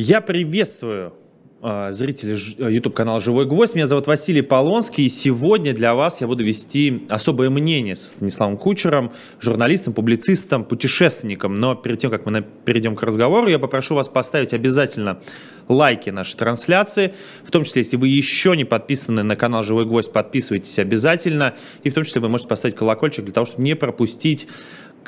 Я приветствую э, зрителей YouTube канала «Живой гвоздь». Меня зовут Василий Полонский, и сегодня для вас я буду вести особое мнение с Станиславом Кучером, журналистом, публицистом, путешественником. Но перед тем, как мы перейдем к разговору, я попрошу вас поставить обязательно лайки нашей трансляции. В том числе, если вы еще не подписаны на канал «Живой гвоздь», подписывайтесь обязательно. И в том числе вы можете поставить колокольчик для того, чтобы не пропустить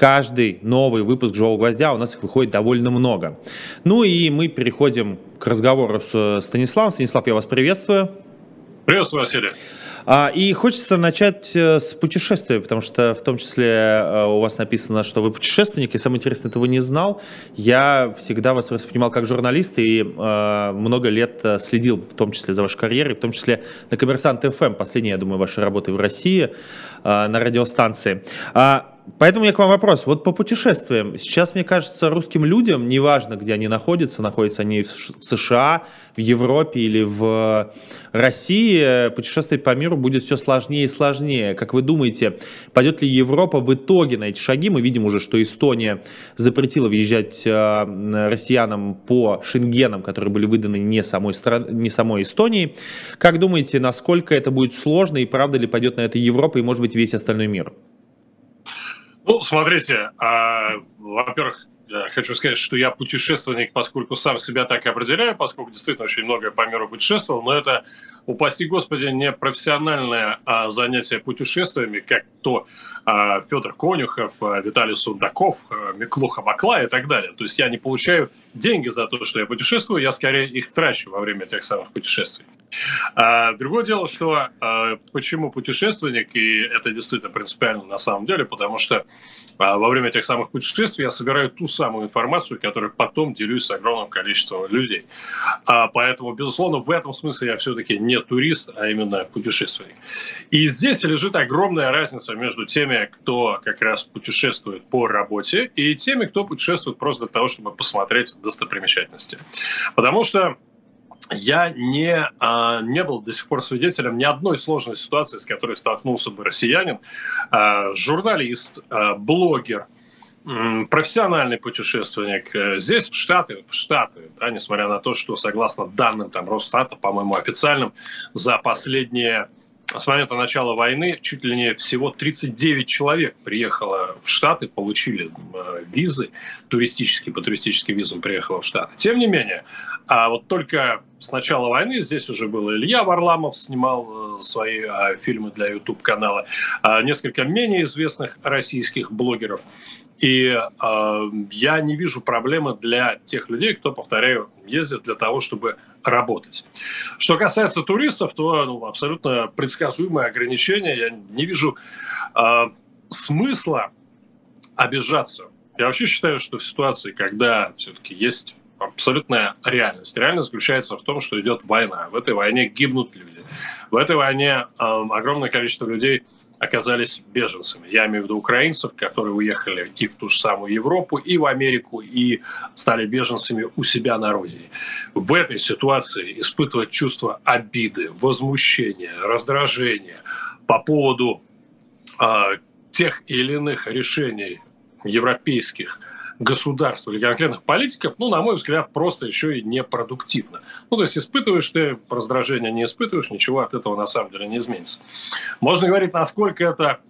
каждый новый выпуск «Живого гвоздя», у нас их выходит довольно много. Ну и мы переходим к разговору с Станиславом. Станислав, я вас приветствую. Приветствую, Василий. А, и хочется начать э, с путешествия, потому что в том числе э, у вас написано, что вы путешественник, и самое интересное, этого не знал. Я всегда вас воспринимал как журналист и э, много лет э, следил в том числе за вашей карьерой, в том числе на Коммерсант ФМ, последняя, я думаю, вашей работы в России э, на радиостанции. Поэтому я к вам вопрос. Вот по путешествиям. Сейчас, мне кажется, русским людям, неважно, где они находятся, находятся они в США, в Европе или в России, путешествовать по миру будет все сложнее и сложнее. Как вы думаете, пойдет ли Европа в итоге на эти шаги? Мы видим уже, что Эстония запретила въезжать э, россиянам по шенгенам, которые были выданы не самой, стран... не самой Эстонии. Как думаете, насколько это будет сложно и правда ли пойдет на это Европа и, может быть, весь остальной мир? Ну, смотрите, а, во-первых, хочу сказать, что я путешественник, поскольку сам себя так и определяю, поскольку действительно очень много по миру путешествовал, но это, упаси Господи, не профессиональное а, занятие путешествиями, как то а, Федор Конюхов, а, Виталий Сундаков, а, Миклуха Бакла и так далее. То есть я не получаю деньги за то, что я путешествую, я скорее их трачу во время тех самых путешествий. А, другое дело, что а, почему путешественник, и это действительно принципиально на самом деле, потому что а, во время тех самых путешествий я собираю ту самую информацию, которую потом делюсь с огромным количеством людей. А, поэтому, безусловно, в этом смысле я все-таки не турист, а именно путешественник. И здесь лежит огромная разница между теми, кто как раз путешествует по работе, и теми, кто путешествует просто для того, чтобы посмотреть достопримечательности. Потому что я не, а, не был до сих пор свидетелем ни одной сложной ситуации, с которой столкнулся бы россиянин, а, журналист, а, блогер, профессиональный путешественник. Э, здесь в Штаты, в Штаты, да, несмотря на то, что согласно данным там Росстата, по-моему, официальным, за последние с момента начала войны чуть ли не всего 39 человек приехало в Штаты, получили визы туристические, по туристическим визам приехало в Штаты. Тем не менее, а вот только с начала войны здесь уже был Илья Варламов, снимал э, свои а, фильмы для YouTube-канала, а, несколько менее известных российских блогеров. И а, я не вижу проблемы для тех людей, кто, повторяю, ездит для того, чтобы работать. Что касается туристов, то ну, абсолютно предсказуемые ограничения. Я не вижу э, смысла обижаться. Я вообще считаю, что в ситуации, когда все-таки есть абсолютная реальность. Реальность заключается в том, что идет война. В этой войне гибнут люди. В этой войне э, огромное количество людей оказались беженцами. Я имею в виду украинцев, которые уехали и в ту же самую Европу, и в Америку, и стали беженцами у себя на родине. В этой ситуации испытывать чувство обиды, возмущения, раздражения по поводу э, тех или иных решений европейских государств или конкретных политиков, ну, на мой взгляд, просто еще и непродуктивно. Ну, то есть испытываешь ты раздражение, не испытываешь, ничего от этого на самом деле не изменится. Можно говорить, насколько это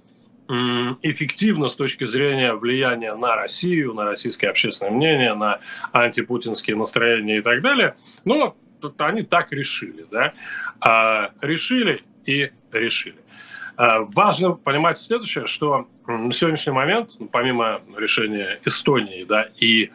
эффективно с точки зрения влияния на Россию, на российское общественное мнение, на антипутинские настроения и так далее. Но они так решили, да? А, решили и решили. А, важно понимать следующее, что на сегодняшний момент, ну, помимо решения Эстонии да, и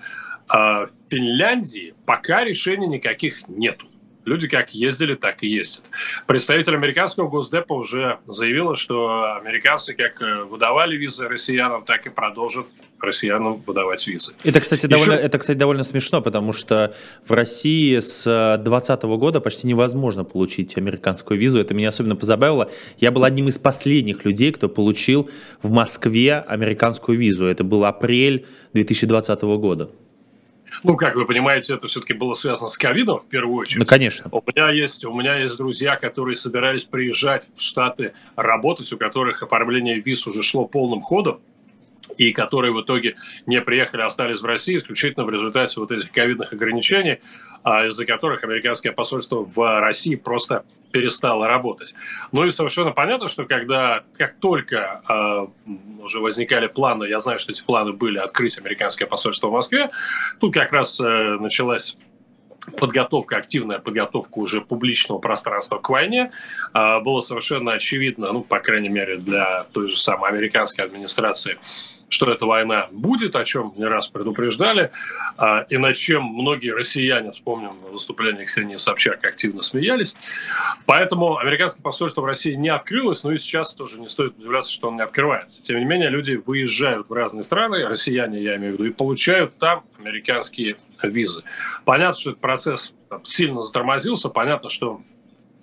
э, Финляндии, пока решений никаких нету. Люди как ездили, так и ездят. Представитель американского Госдепа уже заявила, что американцы как э, выдавали визы россиянам, так и продолжат россиянам выдавать визы. Это, кстати, Еще... довольно, это, кстати, довольно смешно, потому что в России с 2020 года почти невозможно получить американскую визу. Это меня особенно позабавило. Я был одним из последних людей, кто получил в Москве американскую визу. Это был апрель 2020 года. Ну, как вы понимаете, это все-таки было связано с ковидом в первую очередь. Ну, конечно. У меня есть, у меня есть друзья, которые собирались приезжать в Штаты работать, у которых оформление виз уже шло полным ходом. И которые в итоге не приехали, а остались в России исключительно в результате вот этих ковидных ограничений, а из-за которых американское посольство в России просто перестало работать. Ну и совершенно понятно, что когда, как только э, уже возникали планы, я знаю, что эти планы были открыть американское посольство в Москве, тут как раз э, началась подготовка, активная подготовка уже публичного пространства к войне, было совершенно очевидно, ну, по крайней мере, для той же самой американской администрации, что эта война будет, о чем не раз предупреждали, а, и над чем многие россияне, вспомним выступление Ксении Собчак, активно смеялись. Поэтому американское посольство в России не открылось, но и сейчас тоже не стоит удивляться, что он не открывается. Тем не менее, люди выезжают в разные страны, россияне, я имею в виду, и получают там американские визы. Понятно, что этот процесс сильно затормозился, понятно, что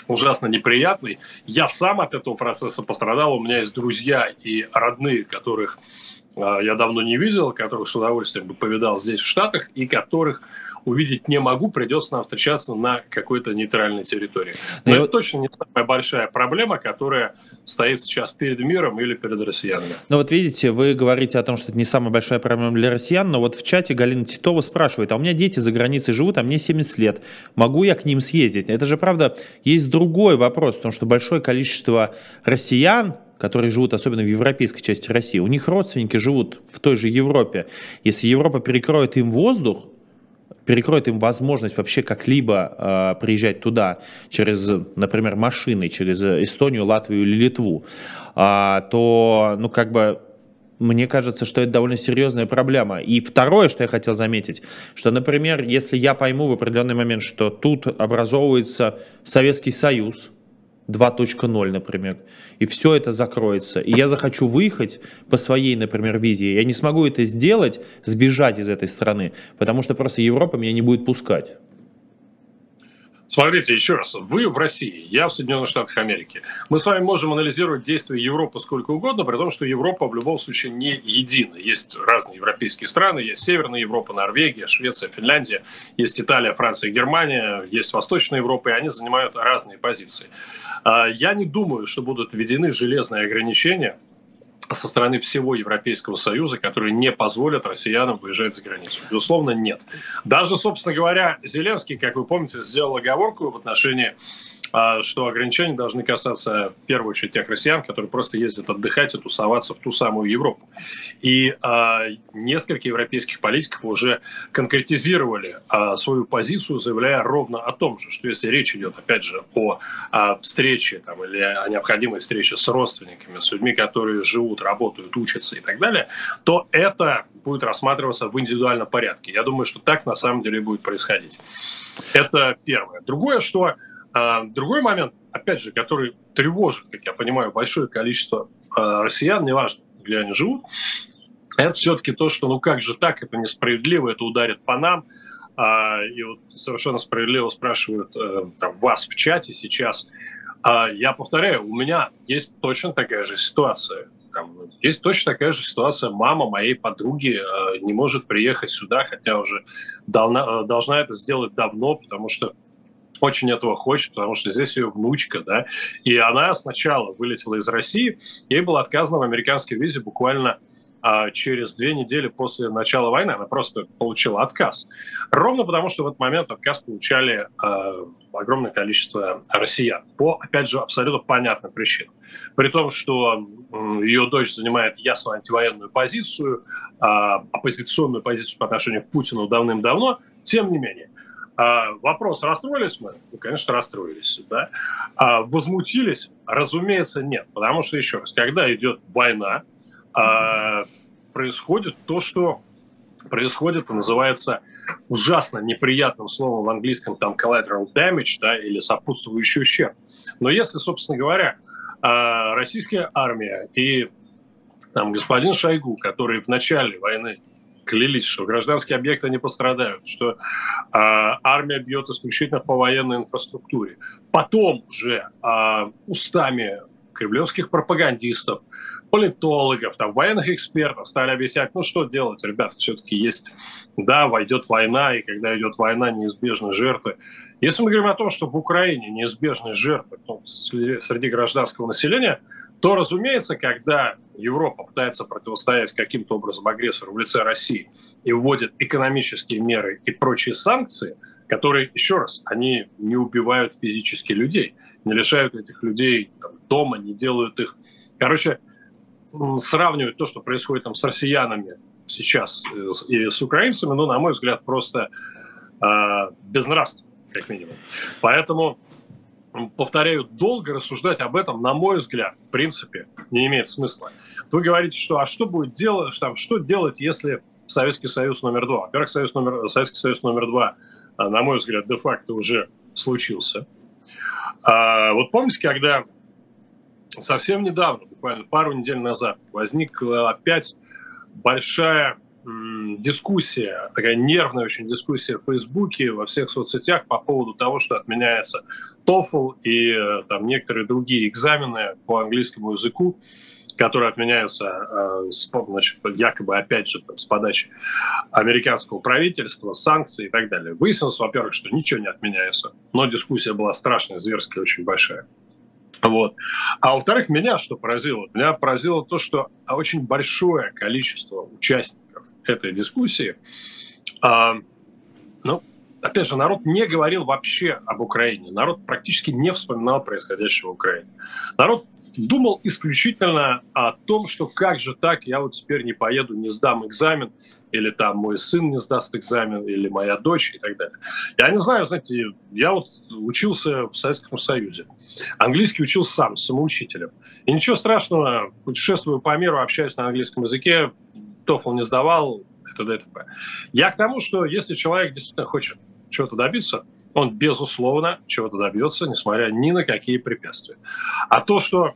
ужасно неприятный. Я сам от этого процесса пострадал. У меня есть друзья и родные, которых я давно не видел, которых с удовольствием бы повидал здесь, в Штатах, и которых увидеть не могу, придется нам встречаться на какой-то нейтральной территории. Но ну, это точно не самая большая проблема, которая стоит сейчас перед миром или перед россиянами. Ну вот видите, вы говорите о том, что это не самая большая проблема для россиян, но вот в чате Галина Титова спрашивает, а у меня дети за границей живут, а мне 70 лет, могу я к ним съездить? Это же правда, есть другой вопрос, потому что большое количество россиян, которые живут особенно в европейской части России, у них родственники живут в той же Европе. Если Европа перекроет им воздух, перекроет им возможность вообще как-либо э, приезжать туда через, например, машины, через Эстонию, Латвию или Литву, э, то, ну, как бы, мне кажется, что это довольно серьезная проблема. И второе, что я хотел заметить, что, например, если я пойму в определенный момент, что тут образовывается Советский Союз, 2.0, например, и все это закроется, и я захочу выехать по своей, например, визе, я не смогу это сделать, сбежать из этой страны, потому что просто Европа меня не будет пускать. Смотрите, еще раз, вы в России, я в Соединенных Штатах Америки. Мы с вами можем анализировать действия Европы сколько угодно, при том, что Европа в любом случае не едина. Есть разные европейские страны, есть Северная Европа, Норвегия, Швеция, Финляндия, есть Италия, Франция, Германия, есть Восточная Европа, и они занимают разные позиции. А, я не думаю, что будут введены железные ограничения со стороны всего Европейского Союза, которые не позволят россиянам выезжать за границу? Безусловно, нет. Даже, собственно говоря, Зеленский, как вы помните, сделал оговорку в отношении что ограничения должны касаться в первую очередь тех россиян, которые просто ездят отдыхать и тусоваться в ту самую Европу. И а, несколько европейских политиков уже конкретизировали а, свою позицию, заявляя ровно о том же, что если речь идет, опять же, о а, встрече там, или о необходимой встрече с родственниками, с людьми, которые живут, работают, учатся и так далее, то это будет рассматриваться в индивидуальном порядке. Я думаю, что так на самом деле будет происходить. Это первое. Другое, что а, другой момент, опять же, который тревожит, как я понимаю, большое количество а, россиян, неважно, где они живут, это все-таки то, что ну как же так, это несправедливо, это ударит по нам. А, и вот совершенно справедливо спрашивают э, там, вас в чате сейчас. Я повторяю, у меня есть точно такая же ситуация. Там, есть точно такая же ситуация. Мама моей подруги э, не может приехать сюда, хотя уже должна, э, должна это сделать давно, потому что очень этого хочет, потому что здесь ее внучка, да, и она сначала вылетела из России, ей было отказано в американской визе буквально а через две недели после начала войны она просто получила отказ. Ровно потому, что в этот момент отказ получали э, огромное количество россиян. По, опять же, абсолютно понятным причинам. При том, что ее дочь занимает ясно антивоенную позицию, э, оппозиционную позицию по отношению к Путину давным-давно, тем не менее. А, вопрос, расстроились мы? Ну, конечно, расстроились. Да? А, возмутились? Разумеется, нет. Потому что, еще раз, когда идет война, а, происходит то, что происходит, называется ужасно неприятным словом в английском там collateral damage, да, или сопутствующий ущерб. Но если, собственно говоря, российская армия и там господин Шойгу, который в начале войны клялись, что гражданские объекты не пострадают, что э, армия бьет исключительно по военной инфраструктуре. Потом же э, устами кремлевских пропагандистов, политологов, там, военных экспертов стали объяснять, ну что делать, ребята, все-таки есть, да, войдет война, и когда идет война, неизбежны жертвы. Если мы говорим о том, что в Украине неизбежны жертвы ну, среди гражданского населения, то, разумеется, когда Европа пытается противостоять каким-то образом агрессору в лице России и вводит экономические меры и прочие санкции, которые, еще раз, они не убивают физически людей, не лишают этих людей там, дома, не делают их... Короче, сравнивать то, что происходит там с россиянами сейчас э, и с украинцами, ну, на мой взгляд, просто э, безнравственно, как минимум. Поэтому повторяю, долго рассуждать об этом, на мой взгляд, в принципе, не имеет смысла. Вы говорите, что а что будет делать, что, что делать, если Советский Союз номер два? Во-первых, Союз номер, Советский Союз номер два, а, на мой взгляд, де-факто уже случился. А, вот помните, когда совсем недавно, буквально пару недель назад, возникла опять большая дискуссия, такая нервная очень дискуссия в Фейсбуке, во всех соцсетях по поводу того, что отменяется TOEFL и э, там некоторые другие экзамены по английскому языку, которые отменяются э, значит, якобы, опять же, с подачи американского правительства, санкций и так далее. Выяснилось, во-первых, что ничего не отменяется, но дискуссия была страшная, зверская, очень большая. Вот. А во-вторых, меня что поразило? Меня поразило то, что очень большое количество участников этой дискуссии, э, опять же, народ не говорил вообще об Украине. Народ практически не вспоминал происходящего в Украине. Народ думал исключительно о том, что как же так, я вот теперь не поеду, не сдам экзамен, или там мой сын не сдаст экзамен, или моя дочь и так далее. Я не знаю, знаете, я вот учился в Советском Союзе. Английский учил сам, самоучителем. И ничего страшного, путешествую по миру, общаюсь на английском языке, TOEFL не сдавал, и т.д. и. Я к тому, что если человек действительно хочет чего-то добиться, он, безусловно, чего-то добьется, несмотря ни на какие препятствия. А то, что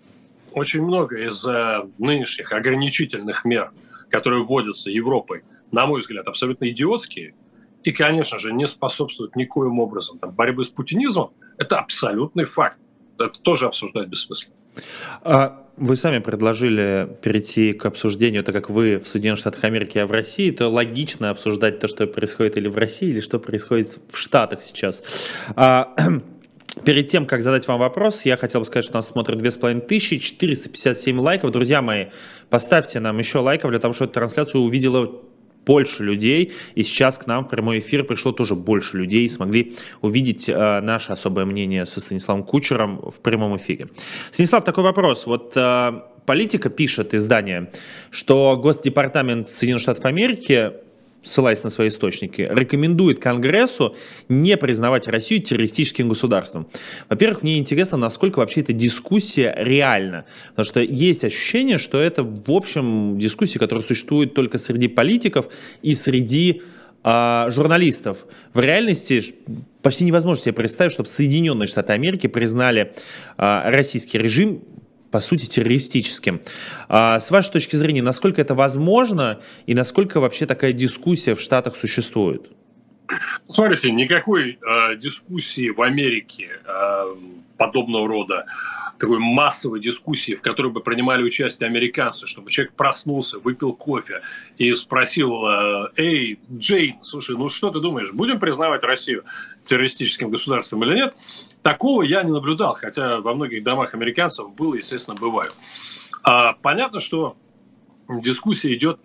очень много из э, нынешних ограничительных мер, которые вводятся Европой, на мой взгляд, абсолютно идиотские, и, конечно же, не способствуют никоим образом там, борьбы с путинизмом, это абсолютный факт. Это тоже обсуждать бессмысленно. А вы сами предложили перейти к обсуждению, так как вы в Соединенных Штатах Америки, а в России, то логично обсуждать то, что происходит или в России, или что происходит в Штатах сейчас. А, Перед тем, как задать вам вопрос, я хотел бы сказать, что нас смотрят 2500, 457 лайков. Друзья мои, поставьте нам еще лайков для того, чтобы трансляцию увидела больше людей, и сейчас к нам в прямой эфир пришло тоже больше людей, и смогли увидеть э, наше особое мнение со Станиславом Кучером в прямом эфире. Станислав, такой вопрос. Вот э, политика пишет издание, что Госдепартамент Соединенных Штатов Америки ссылаясь на свои источники, рекомендует Конгрессу не признавать Россию террористическим государством. Во-первых, мне интересно, насколько вообще эта дискуссия реальна. Потому что есть ощущение, что это, в общем, дискуссия, которая существует только среди политиков и среди э, журналистов. В реальности почти невозможно себе представить, чтобы Соединенные Штаты Америки признали э, российский режим по сути, террористическим. А с вашей точки зрения, насколько это возможно и насколько вообще такая дискуссия в Штатах существует? Смотрите, никакой э, дискуссии в Америке э, подобного рода такой массовой дискуссии, в которой бы принимали участие американцы, чтобы человек проснулся, выпил кофе и спросил, э, эй, Джейн, слушай, ну что ты думаешь, будем признавать Россию террористическим государством или нет? Такого я не наблюдал, хотя во многих домах американцев было, естественно, бываю. А, понятно, что дискуссия идет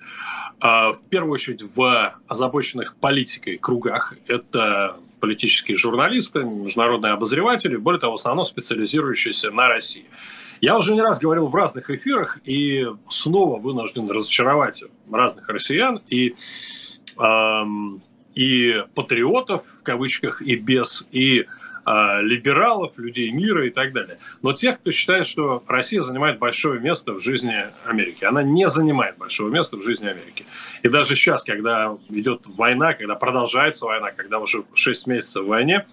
а, в первую очередь в озабоченных политикой кругах. Это политические журналисты, международные обозреватели, более того, в основном специализирующиеся на России. Я уже не раз говорил в разных эфирах и снова вынужден разочаровать разных россиян и, эм, и патриотов, в кавычках, и без, и либералов, людей мира и так далее. Но тех, кто считает, что Россия занимает большое место в жизни Америки. Она не занимает большого места в жизни Америки. И даже сейчас, когда идет война, когда продолжается война, когда уже 6 месяцев в войне,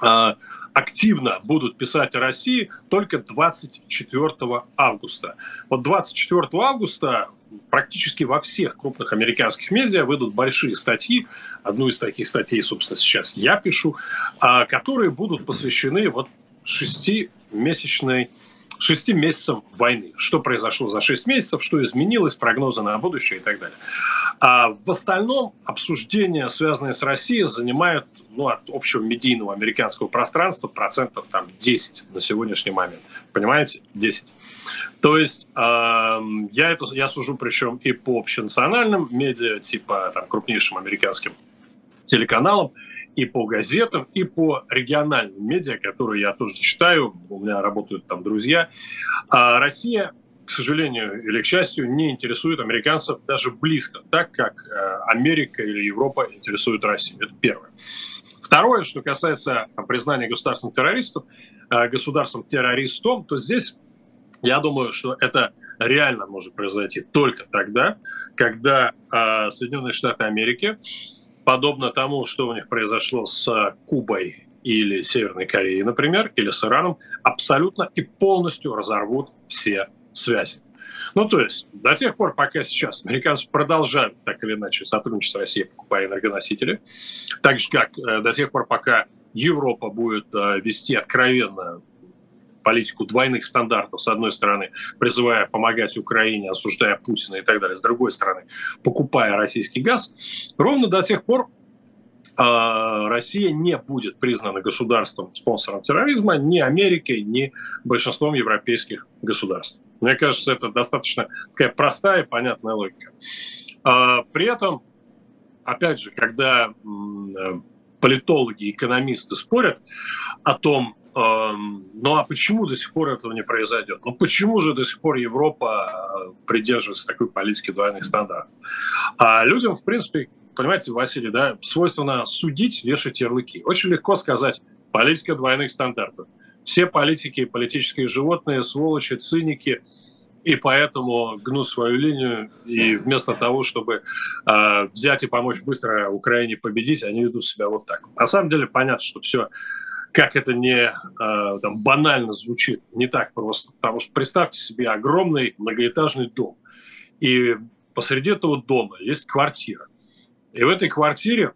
а, активно будут писать о России только 24 августа. Вот 24 августа практически во всех крупных американских медиа выйдут большие статьи. Одну из таких статей, собственно, сейчас я пишу, а, которые будут посвящены вот шестимесячной шести месяцам войны. Что произошло за шесть месяцев, что изменилось, прогнозы на будущее и так далее. А в остальном обсуждения, связанные с Россией, занимают ну, от общего медийного американского пространства процентов там 10 на сегодняшний момент. Понимаете? 10. То есть э, я это я сужу причем и по общенациональным медиа, типа там крупнейшим американским телеканалам, и по газетам, и по региональным медиа, которые я тоже читаю, у меня работают там друзья. А Россия, к сожалению или к счастью, не интересует американцев даже близко, так как э, Америка или Европа интересует Россию. Это первое. Второе, что касается признания государственных террористов, э, государством террористом, то здесь я думаю, что это реально может произойти только тогда, когда э, Соединенные Штаты Америки, подобно тому, что у них произошло с Кубой или Северной Кореей, например, или с Ираном, абсолютно и полностью разорвут все связи. Ну, то есть, до тех пор, пока сейчас американцы продолжают так или иначе сотрудничать с Россией, покупая энергоносители, так же, как э, до тех пор, пока Европа будет э, вести откровенно политику двойных стандартов, с одной стороны, призывая помогать Украине, осуждая Путина и так далее, с другой стороны, покупая российский газ, ровно до тех пор а, Россия не будет признана государством спонсором терроризма ни Америкой, ни большинством европейских государств. Мне кажется, это достаточно такая простая и понятная логика. А, при этом, опять же, когда политологи, экономисты спорят о том, ну а почему до сих пор этого не произойдет? Ну почему же до сих пор Европа э, придерживается такой политики двойных стандартов? А людям, в принципе, понимаете, Василий, да, свойственно судить, вешать ярлыки. Очень легко сказать политика двойных стандартов. Все политики, политические животные, сволочи, циники, и поэтому гнут свою линию, и вместо того, чтобы э, взять и помочь быстро Украине победить, они ведут себя вот так. На самом деле понятно, что все как это не э, там, банально звучит, не так просто. Потому что представьте себе огромный многоэтажный дом. И посреди этого дома есть квартира. И в этой квартире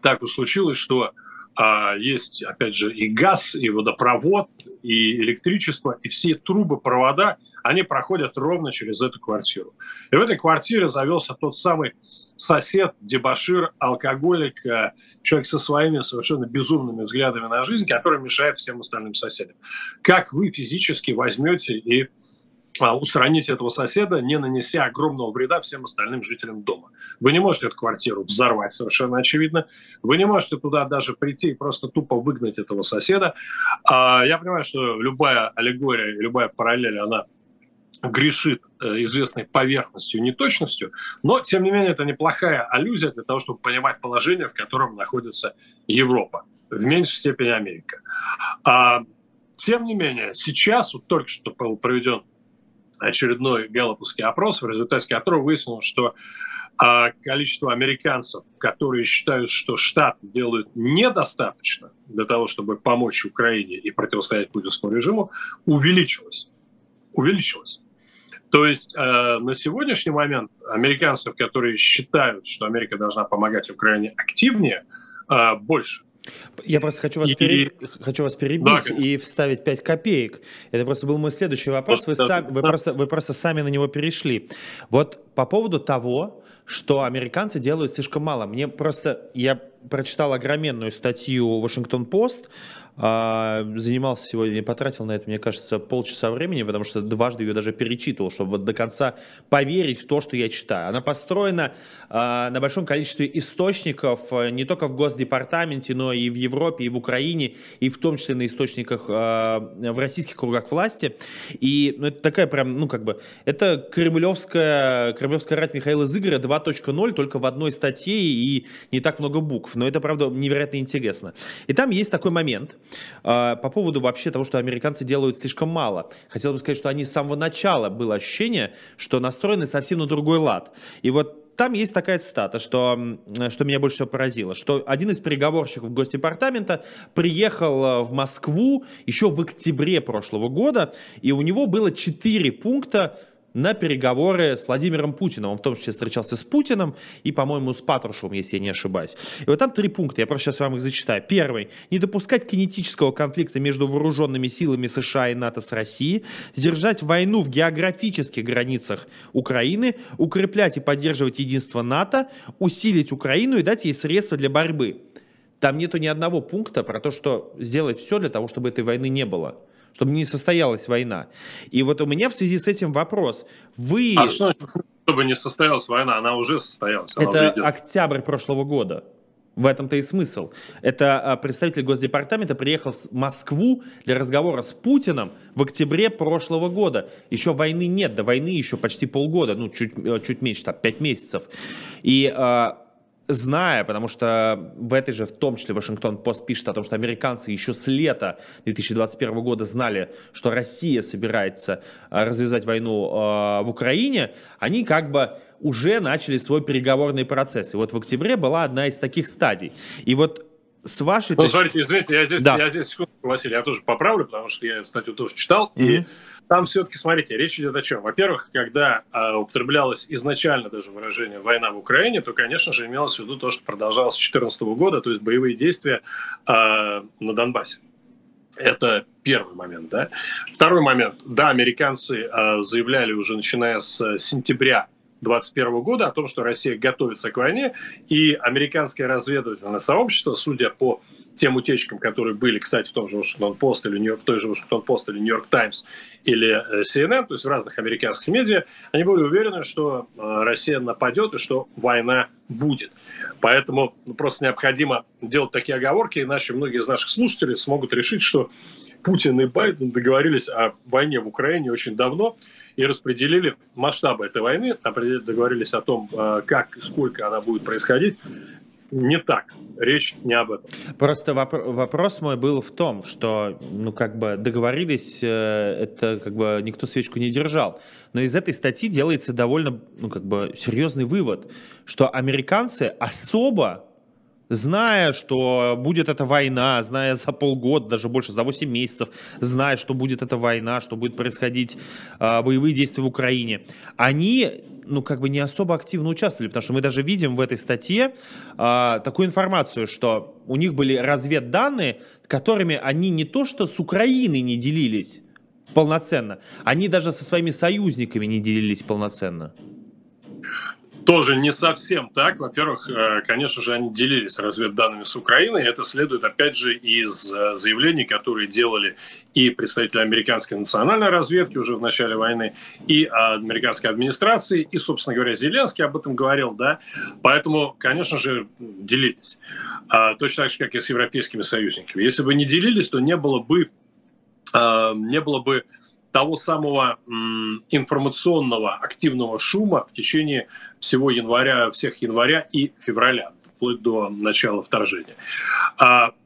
так уж случилось, что а, есть, опять же, и газ, и водопровод, и электричество, и все трубы, провода, они проходят ровно через эту квартиру. И в этой квартире завелся тот самый сосед, дебашир, алкоголик, э, человек со своими совершенно безумными взглядами на жизнь, который мешает всем остальным соседям. Как вы физически возьмете и а, устраните этого соседа, не нанеся огромного вреда всем остальным жителям дома. Вы не можете эту квартиру взорвать, совершенно очевидно. Вы не можете туда даже прийти и просто тупо выгнать этого соседа. А, я понимаю, что любая аллегория, любая параллель, она грешит э, известной поверхностью, неточностью, но, тем не менее, это неплохая аллюзия для того, чтобы понимать положение, в котором находится Европа, в меньшей степени Америка. А, тем не менее, сейчас, вот только что был проведен очередной галлоповский опрос, в результате которого выяснилось, что а, количество американцев, которые считают, что Штат делают недостаточно для того, чтобы помочь Украине и противостоять путинскому режиму, увеличилось. Увеличилось. То есть э, на сегодняшний момент американцев, которые считают, что Америка должна помогать Украине активнее, э, больше. Я просто хочу вас, и... переб... хочу вас перебить да, и вставить 5 копеек. Это просто был мой следующий вопрос. Вы, сам... вы, просто, вы просто сами на него перешли. Вот по поводу того, что американцы делают слишком мало. Мне просто... Я прочитал огроменную статью Вашингтон-Пост а, занимался сегодня, потратил на это, мне кажется, полчаса времени, потому что дважды ее даже перечитывал, чтобы до конца поверить в то, что я читаю. Она построена а, на большом количестве источников, а, не только в Госдепартаменте, но и в Европе, и в Украине, и в том числе на источниках в российских кругах власти. И ну, это такая прям, ну как бы, это кремлевская, кремлевская рать Михаила Зыгоря 2.0, только в одной статье и не так много букв. Но это, правда, невероятно интересно. И там есть такой момент, а, по поводу вообще того, что американцы делают слишком мало. Хотел бы сказать, что они с самого начала было ощущение, что настроены совсем на другой лад. И вот там есть такая цитата, что, что меня больше всего поразило, что один из переговорщиков Госдепартамента приехал э, в Москву еще в октябре прошлого года, и у него было четыре пункта, на переговоры с Владимиром Путиным. Он в том числе встречался с Путиным и, по-моему, с Патрушевым, если я не ошибаюсь. И вот там три пункта, я просто сейчас вам их зачитаю. Первый. Не допускать кинетического конфликта между вооруженными силами США и НАТО с Россией, сдержать войну в географических границах Украины, укреплять и поддерживать единство НАТО, усилить Украину и дать ей средства для борьбы. Там нету ни одного пункта про то, что сделать все для того, чтобы этой войны не было чтобы не состоялась война. И вот у меня в связи с этим вопрос. Вы... А что чтобы не состоялась война? Она уже состоялась. Она Это октябрь прошлого года. В этом-то и смысл. Это а, представитель Госдепартамента приехал в Москву для разговора с Путиным в октябре прошлого года. Еще войны нет, до войны еще почти полгода, ну, чуть, э, чуть меньше, там, пять месяцев. И а, зная, потому что в этой же, в том числе, Вашингтон-Пост пишет о том, что американцы еще с лета 2021 года знали, что Россия собирается а, развязать войну э, в Украине, они как бы уже начали свой переговорный процесс. И вот в октябре была одна из таких стадий. И вот с вашей... Ну, смотрите, извините, я здесь, да. я здесь, секунду, Василий, я тоже поправлю, потому что я статью тоже читал, mm-hmm. и там все-таки, смотрите, речь идет о чем? Во-первых, когда э, употреблялось изначально даже выражение «война в Украине», то, конечно же, имелось в виду то, что продолжалось с 2014 года, то есть боевые действия э, на Донбассе. Это первый момент, да. Второй момент. Да, американцы э, заявляли уже начиная с сентября 2021 года о том, что Россия готовится к войне, и американское разведывательное сообщество, судя по тем утечкам, которые были, кстати, в том же Вашингтон Пост или Нью-Йорк, той же Вашингтон Пост или Нью-Йорк Таймс или э, CNN, то есть в разных американских медиа, они были уверены, что э, Россия нападет и что война будет. Поэтому ну, просто необходимо делать такие оговорки, иначе многие из наших слушателей смогут решить, что Путин и Байден договорились о войне в Украине очень давно, и распределили масштабы этой войны, договорились о том, э, как и сколько она будет происходить. Не так. Речь не об этом. Просто воп- вопрос мой был в том, что, ну, как бы договорились, э, это как бы никто свечку не держал. Но из этой статьи делается довольно, ну, как бы серьезный вывод, что американцы особо зная, что будет эта война, зная за полгода, даже больше, за 8 месяцев, зная, что будет эта война, что будет происходить э, боевые действия в Украине, они ну, как бы не особо активно участвовали, потому что мы даже видим в этой статье э, такую информацию, что у них были разведданные, которыми они не то что с Украиной не делились полноценно, они даже со своими союзниками не делились полноценно. Тоже не совсем так. Во-первых, э, конечно же, они делились разведданными с Украиной. Это следует, опять же, из э, заявлений, которые делали и представители американской национальной разведки уже в начале войны, и американской администрации, и, собственно говоря, Зеленский об этом говорил, да. Поэтому, конечно же, делились. А, точно так же, как и с европейскими союзниками. Если бы не делились, то не было бы, а, не было бы того самого информационного активного шума в течение всего января, всех января и февраля, вплоть до начала вторжения.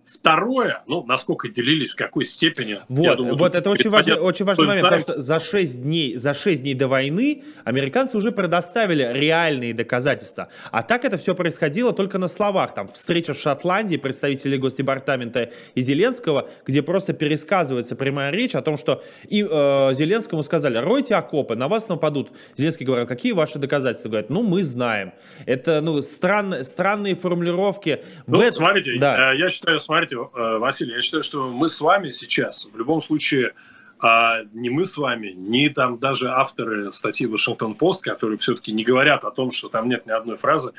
Второе, ну, насколько делились, в какой степени. Вот, думаю, вот это очень важный, очень важный момент, потому что за 6, дней, за 6 дней до войны американцы уже предоставили реальные доказательства. А так это все происходило только на словах. Там встреча в Шотландии представителей Госдепартамента и Зеленского, где просто пересказывается прямая речь о том, что и, э, Зеленскому сказали, ройте окопы, на вас нападут. Зеленский говорил, какие ваши доказательства? Говорят, ну, мы знаем. Это, ну, странные, странные формулировки. Ну, этом... смотрите, да. Э, я считаю, смотрите, смотрите, э, Василий, я считаю, что мы с вами сейчас, в любом случае, а не мы с вами, не там даже авторы статьи Вашингтон-Пост, которые все-таки не говорят о том, что там нет ни одной фразы,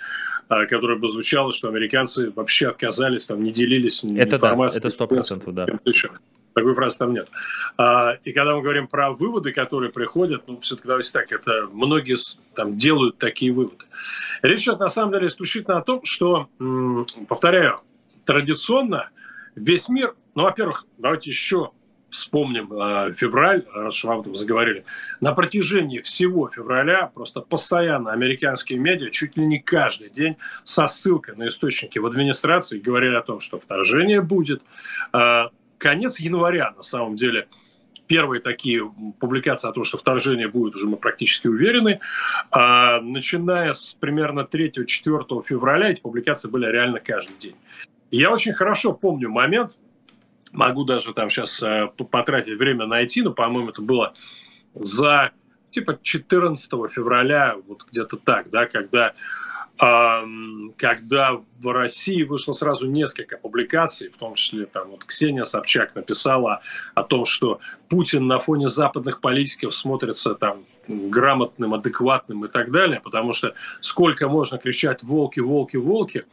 а, которая бы звучала, что американцы вообще отказались, там не делились это информацией. Да, это сто процентов, да. Такой фразы там нет. А, и когда мы говорим про выводы, которые приходят, ну, все-таки давайте так, это многие там делают такие выводы. Речь идет на самом деле исключительно о том, что, повторяю, традиционно весь мир, ну, во-первых, давайте еще вспомним э, февраль, раз уж об этом заговорили, на протяжении всего февраля просто постоянно американские медиа чуть ли не каждый день со ссылкой на источники в администрации говорили о том, что вторжение будет. Э, конец января, на самом деле, первые такие публикации о том, что вторжение будет, уже мы практически уверены. А, начиная с примерно 3-4 февраля эти публикации были реально каждый день. Я очень хорошо помню момент, могу даже там сейчас э, потратить время найти, но, по-моему, это было за типа 14 февраля, вот где-то так, да, когда когда в России вышло сразу несколько публикаций, в том числе там вот Ксения Собчак написала о том, что Путин на фоне западных политиков смотрится там грамотным, адекватным и так далее, потому что сколько можно кричать «волки, волки, волки»,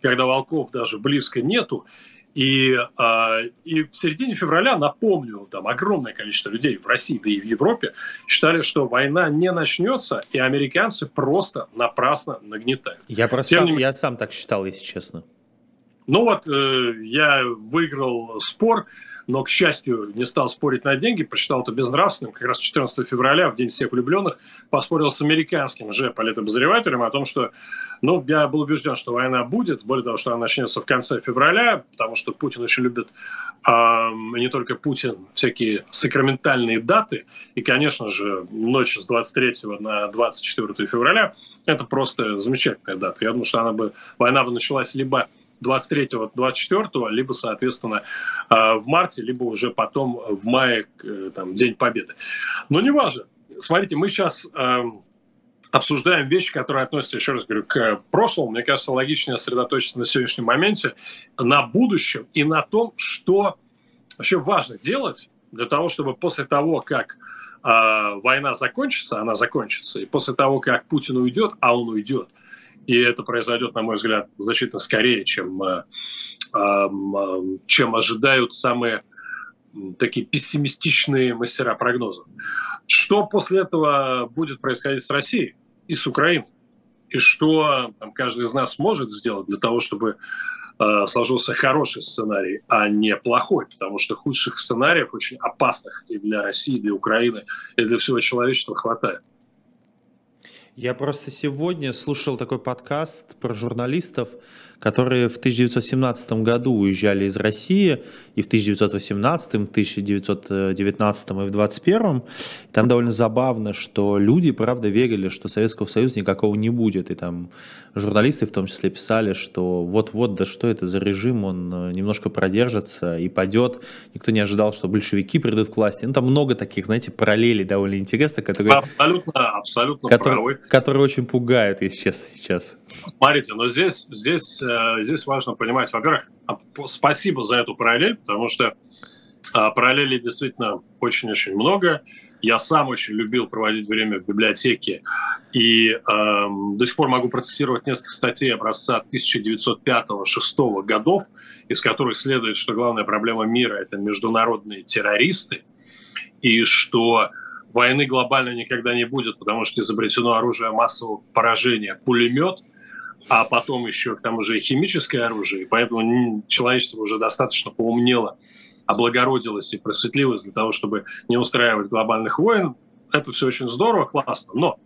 когда волков даже близко нету. И, э, и в середине февраля, напомню, там огромное количество людей в России, да и в Европе считали, что война не начнется, и американцы просто напрасно нагнетают. Я, просто сам, не... я сам так считал, если честно. Ну вот, э, я выиграл спор, но, к счастью, не стал спорить на деньги, посчитал это безнравственным. Как раз 14 февраля, в День всех влюбленных, поспорил с американским же политобозревателем о том, что ну, я был убежден, что война будет, более того, что она начнется в конце февраля, потому что Путин очень любит а, не только Путин, всякие сакраментальные даты. И, конечно же, ночь с 23 на 24 февраля – это просто замечательная дата. Я думаю, что она бы, война бы началась либо 23-24, либо, соответственно, а, в марте, либо уже потом в мае, там, День Победы. Но не важно. Смотрите, мы сейчас обсуждаем вещи, которые относятся, еще раз говорю, к прошлому. Мне кажется, логичнее сосредоточиться на сегодняшнем моменте, на будущем и на том, что вообще важно делать для того, чтобы после того, как э, война закончится, она закончится, и после того, как Путин уйдет, а он уйдет, и это произойдет, на мой взгляд, значительно скорее, чем, э, чем ожидают самые такие пессимистичные мастера прогнозов. Что после этого будет происходить с Россией? и с Украиной. И что там, каждый из нас может сделать для того, чтобы э, сложился хороший сценарий, а не плохой, потому что худших сценариев, очень опасных и для России, и для Украины, и для всего человечества хватает. Я просто сегодня слушал такой подкаст про журналистов, которые в 1917 году уезжали из России, и в 1918, 1919 и в 21. Там довольно забавно, что люди, правда, верили, что Советского Союза никакого не будет. И там журналисты в том числе писали, что вот-вот, да что это за режим, он э, немножко продержится и падет. Никто не ожидал, что большевики придут к власти. Ну, там много таких, знаете, параллелей довольно интересных, которые... Абсолютно, абсолютно которые, которые очень пугают, если честно, сейчас. Смотрите, но здесь, здесь Э, здесь важно понимать, во-первых, а, спасибо за эту параллель, потому что а, параллелей действительно очень-очень много. Я сам очень любил проводить время в библиотеке и э, до сих пор могу процитировать несколько статей образца 1905-1906 годов, из которых следует, что главная проблема мира – это международные террористы, и что войны глобально никогда не будет, потому что изобретено оружие массового поражения – пулемет – а потом еще к тому же и химическое оружие, и поэтому человечество уже достаточно поумнело, облагородилось и просветлилось для того, чтобы не устраивать глобальных войн. Это все очень здорово, классно. Но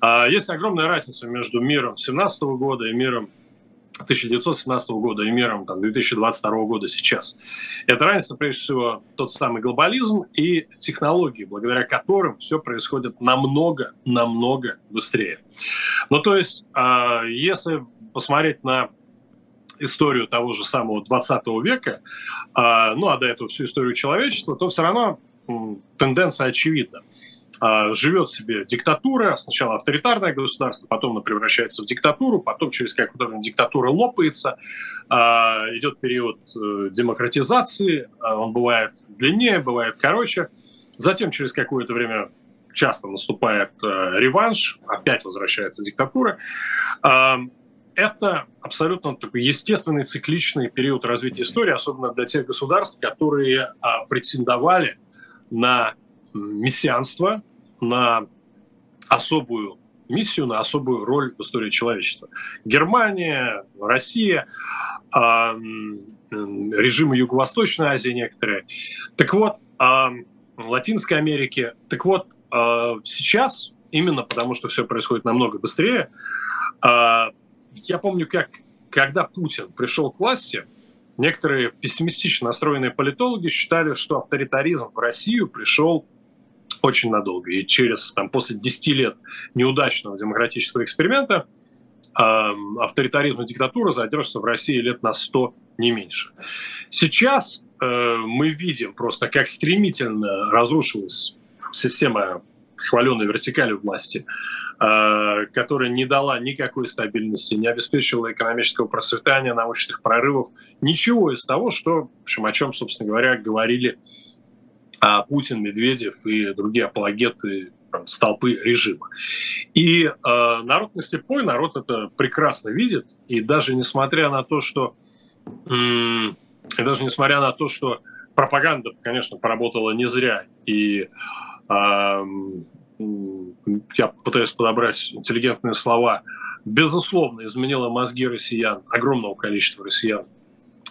а, есть огромная разница между миром 17 года и миром 1917 года и миром там, 2022 года сейчас. Это разница, прежде всего, тот самый глобализм и технологии, благодаря которым все происходит намного, намного быстрее. Ну, то есть, э, если посмотреть на историю того же самого 20 века, э, ну, а до этого всю историю человечества, то все равно тенденция очевидна. А, живет себе диктатура, сначала авторитарное государство, потом она превращается в диктатуру, потом через какое-то время диктатура лопается, а, идет период э, демократизации, а, он бывает длиннее, бывает короче, затем через какое-то время часто наступает э, реванш, опять возвращается диктатура. Это абсолютно такой естественный цикличный период развития истории, особенно для тех государств, которые претендовали на мессианство, на особую миссию, на особую роль в истории человечества. Германия, Россия, э, режимы Юго-Восточной Азии некоторые. Так вот, э, Латинской Америки. Так вот, э, сейчас, именно потому что все происходит намного быстрее, я помню, как когда Путин пришел к власти, некоторые пессимистично настроенные политологи считали, что авторитаризм в Россию пришел очень надолго. И через, там, после 10 лет неудачного демократического эксперимента э, авторитаризм и диктатура задержится в России лет на 100, не меньше. Сейчас э, мы видим просто, как стремительно разрушилась система хваленной вертикали власти, э, которая не дала никакой стабильности, не обеспечила экономического процветания, научных прорывов, ничего из того, что, в общем, о чем, собственно говоря, говорили а Путин, Медведев и другие апологеты столпы режима. И э, народ не слепой, народ это прекрасно видит, и даже несмотря на то, что м- И даже несмотря на то, что пропаганда, конечно, поработала не зря, и э, я пытаюсь подобрать интеллигентные слова, безусловно, изменила мозги россиян, огромного количества россиян,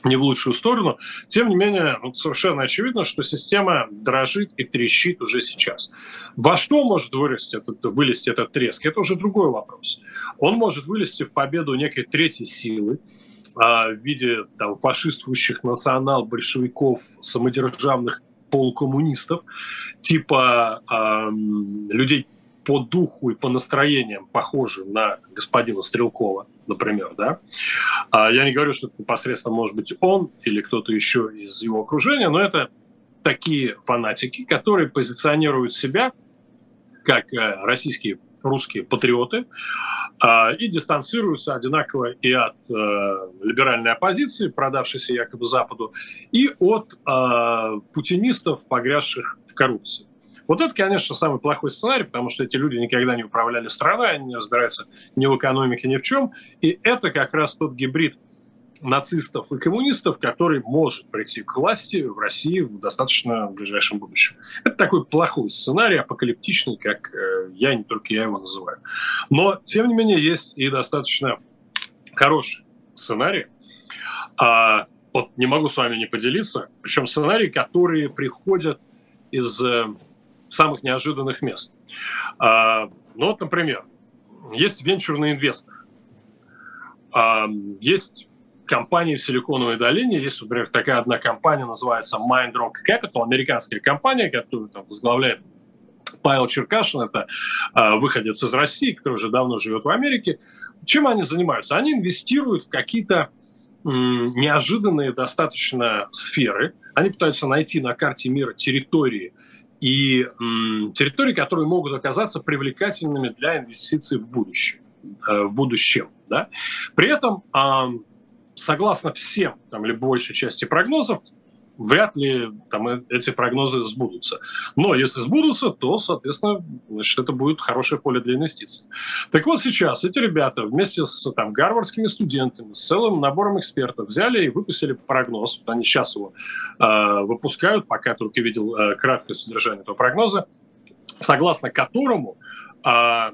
не в лучшую сторону. Тем не менее, вот совершенно очевидно, что система дрожит и трещит уже сейчас. Во что может вылезти этот, вылезти этот треск? Это уже другой вопрос. Он может вылезти в победу некой третьей силы, а, в виде там, фашистующих национал-большевиков, самодержавных полукоммунистов, типа э, людей по духу и по настроениям похожи на господина Стрелкова, например, да. А я не говорю, что это непосредственно может быть он или кто-то еще из его окружения, но это такие фанатики, которые позиционируют себя как э, российские русские патриоты а, и дистанцируются одинаково и от э, либеральной оппозиции, продавшейся якобы Западу, и от э, путинистов, погрязших в коррупции. Вот это, конечно, самый плохой сценарий, потому что эти люди никогда не управляли страной, они не разбираются ни в экономике, ни в чем. И это как раз тот гибрид нацистов и коммунистов, который может прийти к власти в России в достаточно ближайшем будущем. Это такой плохой сценарий, апокалиптичный, как э, я, не только я его называю. Но, тем не менее, есть и достаточно хороший сценарий. А, вот не могу с вами не поделиться. Причем сценарии, которые приходят из э, самых неожиданных мест. А, ну вот, например, есть венчурный инвестор, а, есть компании в Силиконовой долине. Есть, например, такая одна компания, называется Mind Rock Capital, американская компания, которую там возглавляет Павел Черкашин, это э, выходец из России, который уже давно живет в Америке. Чем они занимаются? Они инвестируют в какие-то неожиданные достаточно сферы. Они пытаются найти на карте мира территории, и территории, которые могут оказаться привлекательными для инвестиций в будущее, э, в будущем. Да? При этом, согласно всем, там, или большей части прогнозов, вряд ли там, э, эти прогнозы сбудутся. Но если сбудутся, то, соответственно, значит, это будет хорошее поле для инвестиций. Так вот сейчас эти ребята вместе с там, гарвардскими студентами, с целым набором экспертов взяли и выпустили прогноз. Они сейчас его э, выпускают, пока только видел э, краткое содержание этого прогноза, согласно которому э,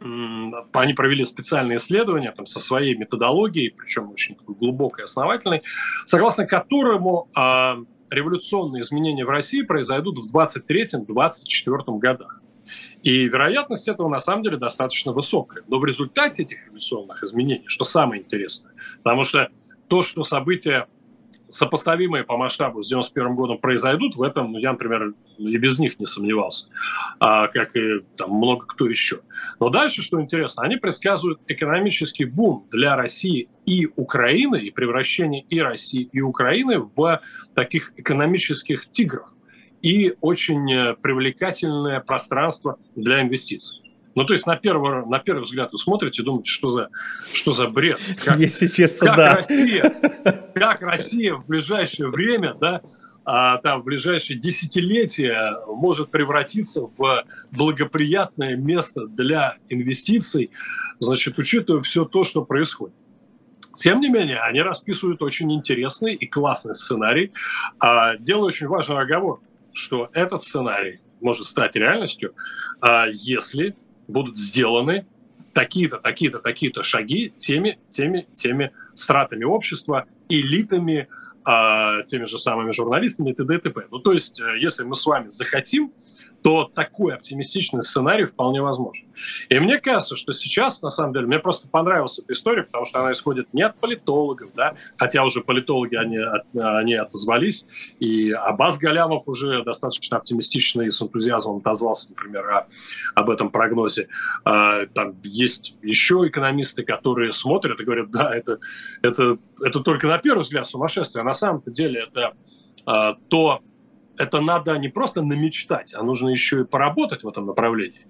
они провели специальные исследования там, со своей методологией, причем очень глубокой и основательной, согласно которому э, революционные изменения в России произойдут в 23-24 годах. И вероятность этого на самом деле достаточно высокая. Но в результате этих революционных изменений, что самое интересное, потому что то, что события сопоставимые по масштабу с 91 годом произойдут, в этом ну, я, например, и без них не сомневался, а, как и там, много кто еще. Но дальше, что интересно, они предсказывают экономический бум для России и Украины, и превращение и России, и Украины в таких экономических тигров и очень э, привлекательное пространство для инвестиций. Ну, то есть на первый, на первый взгляд вы смотрите и думаете, что за, что за бред. Как, Если честно, как да. Россия, как Россия в ближайшее время, да, а, там, в ближайшие десятилетия может превратиться в благоприятное место для инвестиций, значит, учитывая все то, что происходит. Тем не менее, они расписывают очень интересный и классный сценарий. А, делаю очень важный оговор, что этот сценарий может стать реальностью, а, если будут сделаны такие-то, такие-то, такие-то шаги теми, теми, теми стратами общества, элитами, э, теми же самыми журналистами и т.д. и т.п. Ну, то есть, э, если мы с вами захотим, то такой оптимистичный сценарий вполне возможен. И мне кажется, что сейчас, на самом деле, мне просто понравилась эта история, потому что она исходит не от политологов, да, хотя уже политологи, они, они отозвались, и Абаз Галямов уже достаточно оптимистично и с энтузиазмом отозвался, например, о, об этом прогнозе. А, там есть еще экономисты, которые смотрят и говорят, да, это, это, это только на первый взгляд сумасшествие, а на самом деле это а, то, это надо не просто намечтать, а нужно еще и поработать в этом направлении.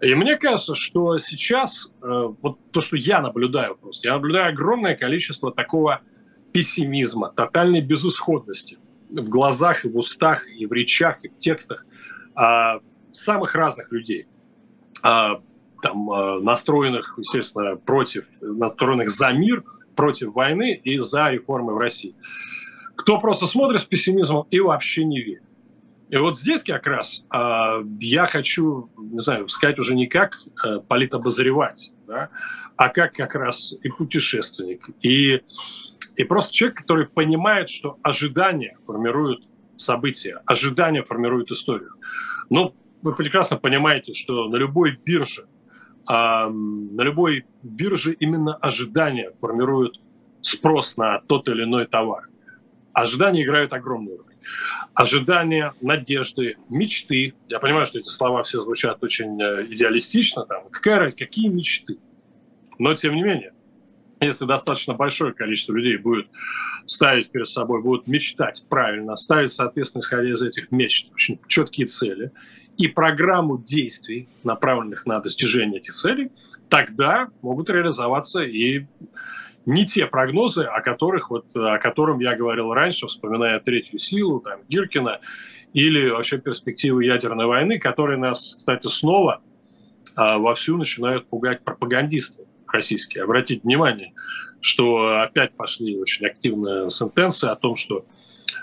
И мне кажется, что сейчас, э, вот то, что я наблюдаю просто, я наблюдаю огромное количество такого пессимизма, тотальной безысходности в глазах и в устах, и в речах, и в текстах э, самых разных людей. Э, там, э, настроенных, естественно, против, настроенных за мир, против войны и за реформы в России. Кто просто смотрит с пессимизмом и вообще не верит. И вот здесь как раз э, я хочу, не знаю, сказать уже не как э, политобозревать, да, а как как раз и путешественник, и, и просто человек, который понимает, что ожидания формируют события, ожидания формируют историю. Ну, вы прекрасно понимаете, что на любой бирже, э, на любой бирже именно ожидания формируют спрос на тот или иной товар. Ожидания играют огромную роль ожидания, надежды, мечты. Я понимаю, что эти слова все звучат очень э, идеалистично. Там, какая разница, какие мечты? Но тем не менее, если достаточно большое количество людей будет ставить перед собой, будут мечтать правильно, ставить, соответственно, исходя из этих мечт, очень четкие цели и программу действий, направленных на достижение этих целей, тогда могут реализоваться и не те прогнозы, о которых вот, о котором я говорил раньше, вспоминая третью силу, там, Гиркина, или вообще перспективы ядерной войны, которые нас, кстати, снова а, вовсю начинают пугать пропагандисты российские. Обратите внимание, что опять пошли очень активные сентенции о том, что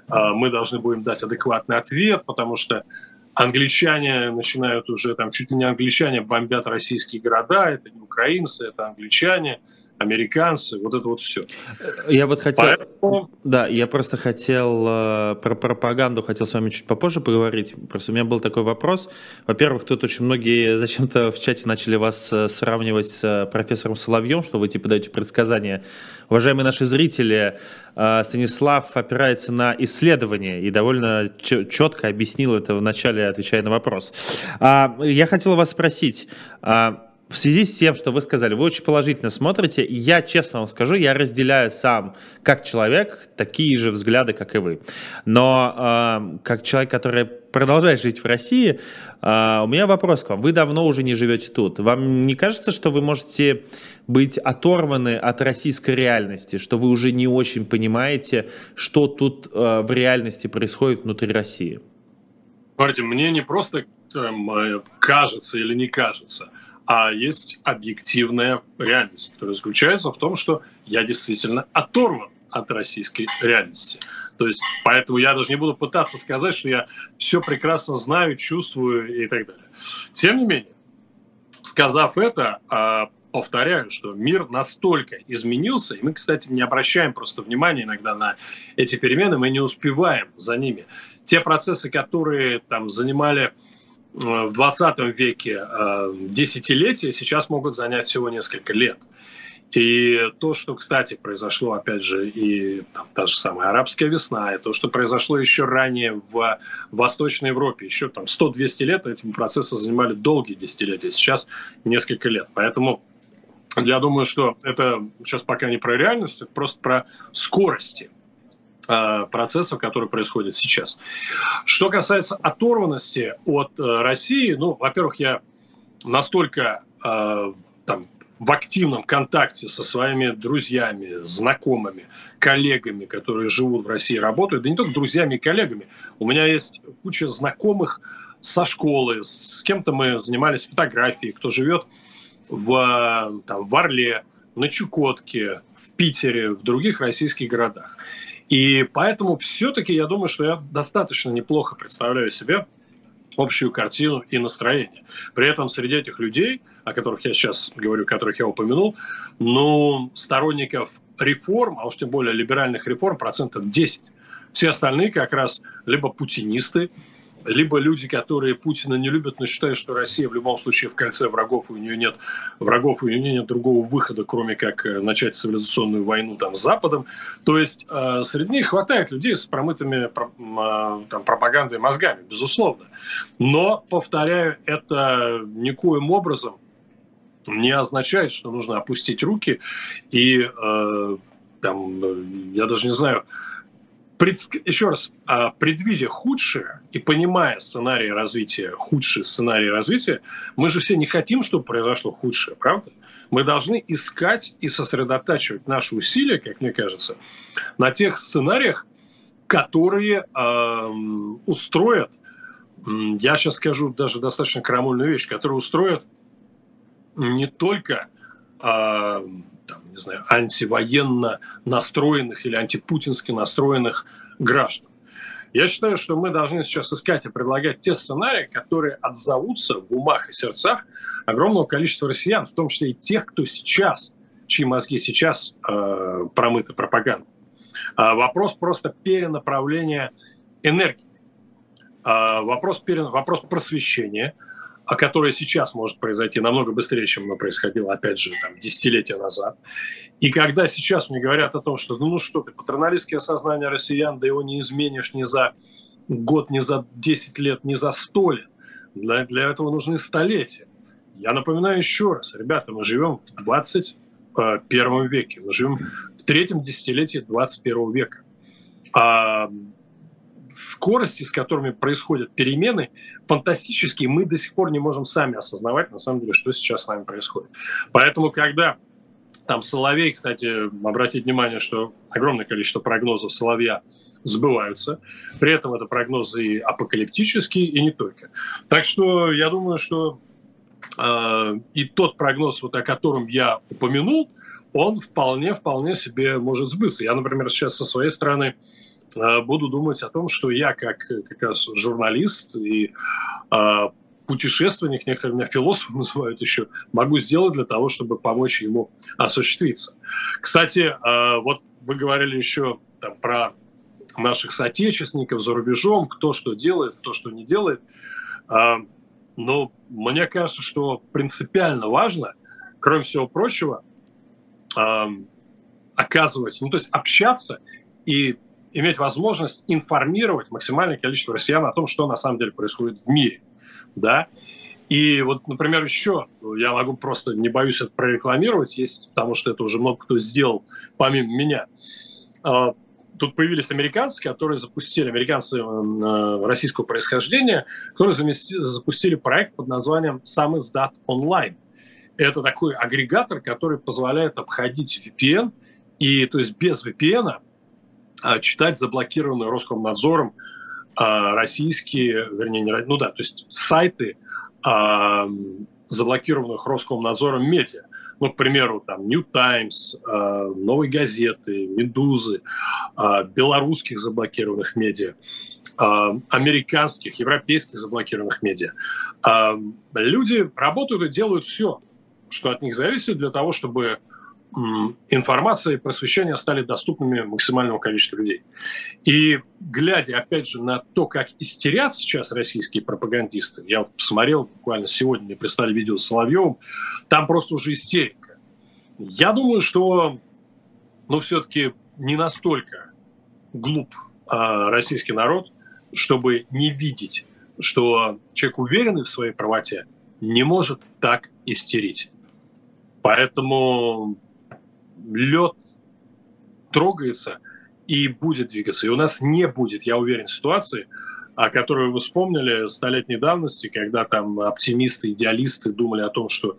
а, мы должны будем дать адекватный ответ, потому что англичане начинают уже, там чуть ли не англичане бомбят российские города, это не украинцы, это англичане – американцы, вот это вот все. Я вот хотел, Поэтому... да, я просто хотел э, про пропаганду хотел с вами чуть попозже поговорить. Просто у меня был такой вопрос. Во-первых, тут очень многие зачем-то в чате начали вас э, сравнивать с э, профессором Соловьем, что вы типа даете предсказания. Уважаемые наши зрители, Станислав опирается на исследования и довольно четко объяснил это в начале, отвечая на вопрос. А, я хотел вас спросить, а, в связи с тем, что вы сказали, вы очень положительно смотрите, я честно вам скажу, я разделяю сам как человек такие же взгляды, как и вы. Но э, как человек, который продолжает жить в России, э, у меня вопрос к вам. Вы давно уже не живете тут. Вам не кажется, что вы можете быть оторваны от российской реальности, что вы уже не очень понимаете, что тут э, в реальности происходит внутри России? Смотрите, мне не просто там, э, кажется или не кажется – а есть объективная реальность, которая заключается в том, что я действительно оторван от российской реальности. То есть, поэтому я даже не буду пытаться сказать, что я все прекрасно знаю, чувствую и так далее. Тем не менее, сказав это, а, повторяю, что мир настолько изменился, и мы, кстати, не обращаем просто внимания иногда на эти перемены, мы не успеваем за ними. Те процессы, которые там занимали в 20 веке э, десятилетия сейчас могут занять всего несколько лет. И то, что, кстати, произошло, опять же, и там, та же самая арабская весна, и то, что произошло еще ранее в Восточной Европе, еще там 100-200 лет этим процессы занимали долгие десятилетия, сейчас несколько лет. Поэтому я думаю, что это сейчас пока не про реальность, это просто про скорости. Э, процессов, которые происходят сейчас. Что касается оторванности от э, России, ну, во-первых, я настолько э, там, в активном контакте со своими друзьями, знакомыми, коллегами, которые живут в России, работают, да не только друзьями и коллегами. У меня есть куча знакомых со школы, с кем-то мы занимались фотографией, кто живет в, там, в Орле, на Чукотке, в Питере, в других российских городах. И поэтому все-таки я думаю, что я достаточно неплохо представляю себе общую картину и настроение. При этом среди этих людей, о которых я сейчас говорю, которых я упомянул, ну, сторонников реформ, а уж тем более либеральных реформ, процентов 10. Все остальные как раз либо путинисты, либо люди, которые Путина не любят, но считают, что Россия в любом случае в кольце врагов, и у нее нет врагов, и у нее нет другого выхода, кроме как э, начать цивилизационную войну там с Западом. То есть э, среди них хватает людей с промытыми э, там, пропагандой мозгами, безусловно. Но, повторяю, это никоим образом не означает, что нужно опустить руки и э, там, я даже не знаю, пред, еще раз, а, предвидя худшее и понимая сценарий развития, худший сценарий развития, мы же все не хотим, чтобы произошло худшее, правда? Мы должны искать и сосредотачивать наши усилия, как мне кажется, на тех сценариях, которые э, устроят, я сейчас скажу даже достаточно крамольную вещь, которые устроят не только э, не знаю, антивоенно настроенных или антипутински настроенных граждан. Я считаю, что мы должны сейчас искать и предлагать те сценарии, которые отзовутся в умах и сердцах огромного количества россиян, в том числе и тех, кто сейчас, чьи мозги сейчас э, промыты пропагандой. А вопрос просто перенаправления энергии. А вопрос, пере... вопрос просвещения – а которое сейчас может произойти намного быстрее, чем оно происходило, опять же, там, десятилетия назад. И когда сейчас мне говорят о том, что ну, что ты, патроналистские осознания россиян, да его не изменишь ни за год, ни за 10 лет, ни за 100 лет. Для, для этого нужны столетия. Я напоминаю еще раз, ребята, мы живем в 21 веке, мы живем в третьем десятилетии 21 века. А скорости, с которыми происходят перемены, фантастические, мы до сих пор не можем сами осознавать, на самом деле, что сейчас с нами происходит. Поэтому, когда там Соловей, кстати, обратить внимание, что огромное количество прогнозов Соловья сбываются. При этом это прогнозы и апокалиптические, и не только. Так что я думаю, что э, и тот прогноз, вот, о котором я упомянул, он вполне-вполне себе может сбыться. Я, например, сейчас со своей стороны Э, буду думать о том, что я как как раз журналист и э, путешественник, некоторые меня философом называют еще, могу сделать для того, чтобы помочь ему осуществиться. Кстати, э, вот вы говорили еще там, про наших соотечественников за рубежом, кто что делает, кто что не делает. Но мне кажется, что принципиально важно, кроме всего прочего, оказывать, ну то есть общаться и иметь возможность информировать максимальное количество россиян о том, что на самом деле происходит в мире. Да? И вот, например, еще, я могу просто, не боюсь это прорекламировать, есть, потому что это уже много кто сделал помимо меня. А, тут появились американцы, которые запустили, американцы э, российского происхождения, которые запустили проект под названием «Сам издат онлайн». Это такой агрегатор, который позволяет обходить VPN, и то есть без VPN читать заблокированные Роскомнадзором а, российские, вернее, не, ну да, то есть сайты а, заблокированных Роскомнадзором медиа. Ну, к примеру, там New Times, Новой газеты, Медузы, белорусских заблокированных медиа, американских, европейских заблокированных медиа. Люди работают и делают все, что от них зависит для того, чтобы информация и просвещение стали доступными максимальному количеству людей. И глядя, опять же, на то, как истерят сейчас российские пропагандисты, я посмотрел буквально сегодня, мне прислали видео с Соловьевым, там просто уже истерика. Я думаю, что, ну, все-таки не настолько глуп а, российский народ, чтобы не видеть, что человек, уверенный в своей правоте, не может так истерить. Поэтому лед трогается и будет двигаться. И у нас не будет, я уверен, ситуации, о которой вы вспомнили столетней давности, когда там оптимисты, идеалисты думали о том, что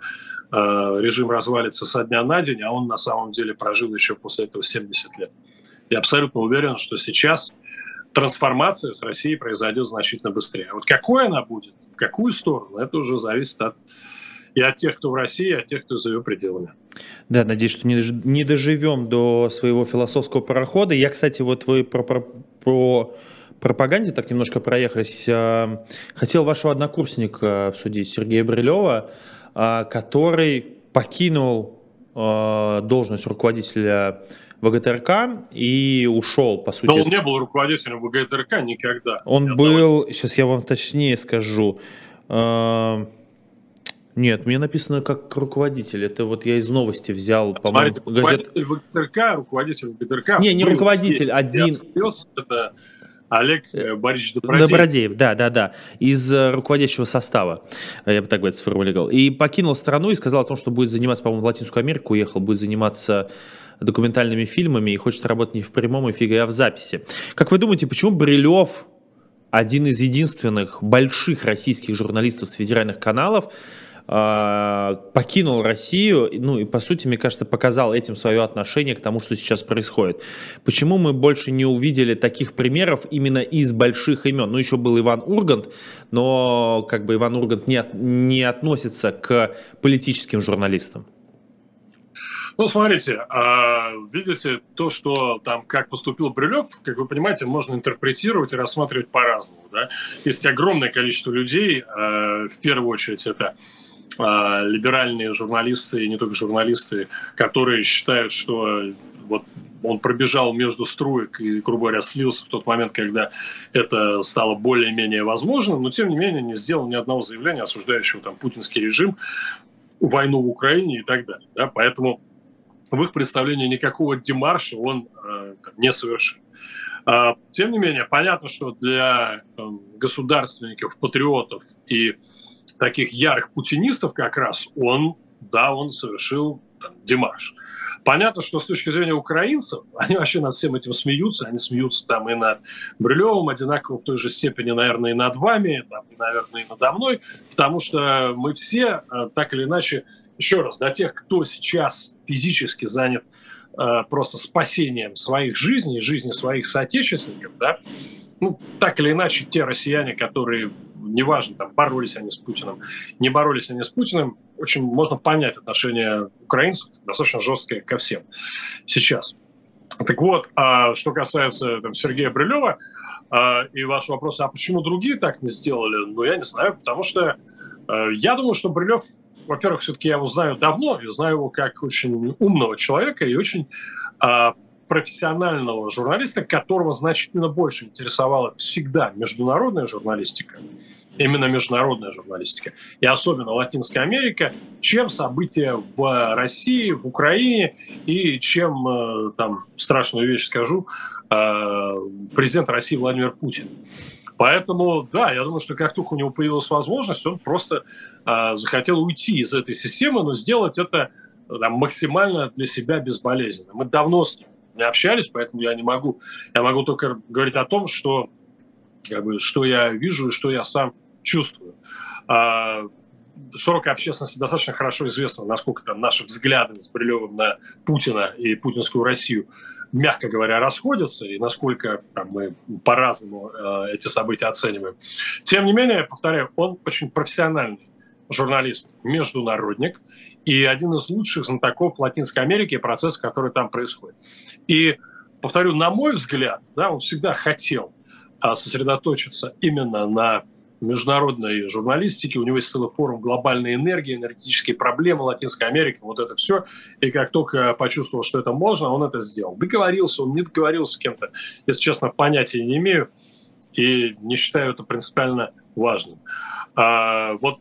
э, режим развалится со дня на день, а он на самом деле прожил еще после этого 70 лет. Я абсолютно уверен, что сейчас трансформация с Россией произойдет значительно быстрее. А вот какой она будет, в какую сторону, это уже зависит от и от тех, кто в России, и от тех, кто за ее пределами. Да, надеюсь, что не, доживем до своего философского парохода. Я, кстати, вот вы про, про, про пропаганде так немножко проехались. А, хотел вашего однокурсника обсудить, Сергея Брилева, а, который покинул а, должность руководителя ВГТРК и ушел, по сути. Но он не был руководителем ВГТРК никогда. Он был, давай. сейчас я вам точнее скажу, нет, мне написано как руководитель. Это вот я из новости взял, по-моему, газет... Руководитель ВГТРК, руководитель ВГТРК. Не, не руководитель, один... Это Олег э, Борисович Добродеев. Добродеев, да, да, да, из э, руководящего состава, я бы так бы это сформулировал. И покинул страну и сказал о том, что будет заниматься, по-моему, в Латинскую Америку уехал, будет заниматься документальными фильмами и хочет работать не в прямом эфире, а в записи. Как вы думаете, почему Брилев, один из единственных больших российских журналистов с федеральных каналов, покинул Россию, ну и по сути, мне кажется, показал этим свое отношение к тому, что сейчас происходит. Почему мы больше не увидели таких примеров именно из больших имен? Ну еще был Иван Ургант, но как бы Иван Ургант не, от, не относится к политическим журналистам. Ну, смотрите, а, видите, то, что там, как поступил Брюлев, как вы понимаете, можно интерпретировать и рассматривать по-разному. Да? Есть огромное количество людей, а, в первую очередь это либеральные журналисты, и не только журналисты, которые считают, что вот он пробежал между струек и, грубо говоря, слился в тот момент, когда это стало более-менее возможным, но, тем не менее, не сделал ни одного заявления, осуждающего там путинский режим, войну в Украине и так далее. Да? Поэтому в их представлении никакого демарша он э, не совершил. А, тем не менее, понятно, что для э, государственников, патриотов и таких ярых путинистов как раз он, да, он совершил там, демарш. Понятно, что с точки зрения украинцев, они вообще над всем этим смеются, они смеются там и над Брюлевым, одинаково в той же степени, наверное, и над вами, там, и, наверное, и надо мной, потому что мы все э, так или иначе еще раз, для тех, кто сейчас физически занят э, просто спасением своих жизней, жизни своих соотечественников, да, ну, так или иначе, те россияне, которые, неважно, там, боролись они с Путиным, не боролись они с Путиным, очень можно понять отношение украинцев достаточно жесткое ко всем сейчас. Так вот, а что касается там, Сергея Брилева а, и ваш вопрос, а почему другие так не сделали, ну, я не знаю, потому что а, я думаю, что Брилев во-первых, все-таки я его знаю давно, я знаю его как очень умного человека и очень а, профессионального журналиста, которого значительно больше интересовала всегда международная журналистика, именно международная журналистика, и особенно Латинская Америка, чем события в России, в Украине, и чем, э, там, страшную вещь скажу, э, президент России Владимир Путин. Поэтому, да, я думаю, что как только у него появилась возможность, он просто э, захотел уйти из этой системы, но сделать это там, максимально для себя безболезненно. Мы давно с ним не общались, поэтому я не могу, я могу только говорить о том, что, как бы, что я вижу и что я сам чувствую. А, широкой общественности достаточно хорошо известно, насколько там наши взгляды с Брилевым на Путина и путинскую Россию – мягко говоря, расходятся, и насколько там, мы по-разному э, эти события оцениваем. Тем не менее, повторяю, он очень профессиональный журналист, международник и один из лучших знатоков Латинской Америки и процессов, которые там происходят. И, повторю, на мой взгляд, да, он всегда хотел э, сосредоточиться именно на международной журналистики, у него есть целый форум глобальной энергии, энергетические проблемы Латинской Америки, вот это все. И как только почувствовал, что это можно, он это сделал. Договорился, он не договорился с кем-то, если честно, понятия не имею и не считаю это принципиально важным. А, вот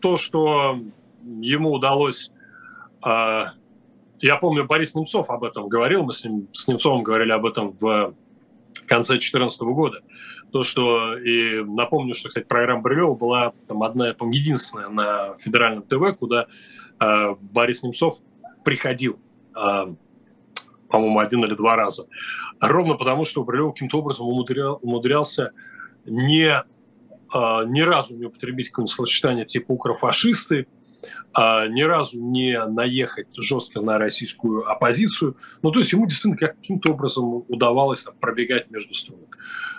то, что ему удалось... А, я помню, Борис Немцов об этом говорил, мы с, ним, с Немцовым говорили об этом в конце 2014 года то, что и напомню, что, кстати, программа Брилева была там одна, по единственная на федеральном ТВ, куда э, Борис Немцов приходил, э, по-моему, один или два раза. Ровно потому, что Брилев каким-то образом умудрял, умудрялся не, э, ни разу не употребить какое-нибудь словосочетание типа «укрофашисты», а, ни разу не наехать жестко на российскую оппозицию. Ну, то есть ему действительно каким-то образом удавалось там, пробегать между строк.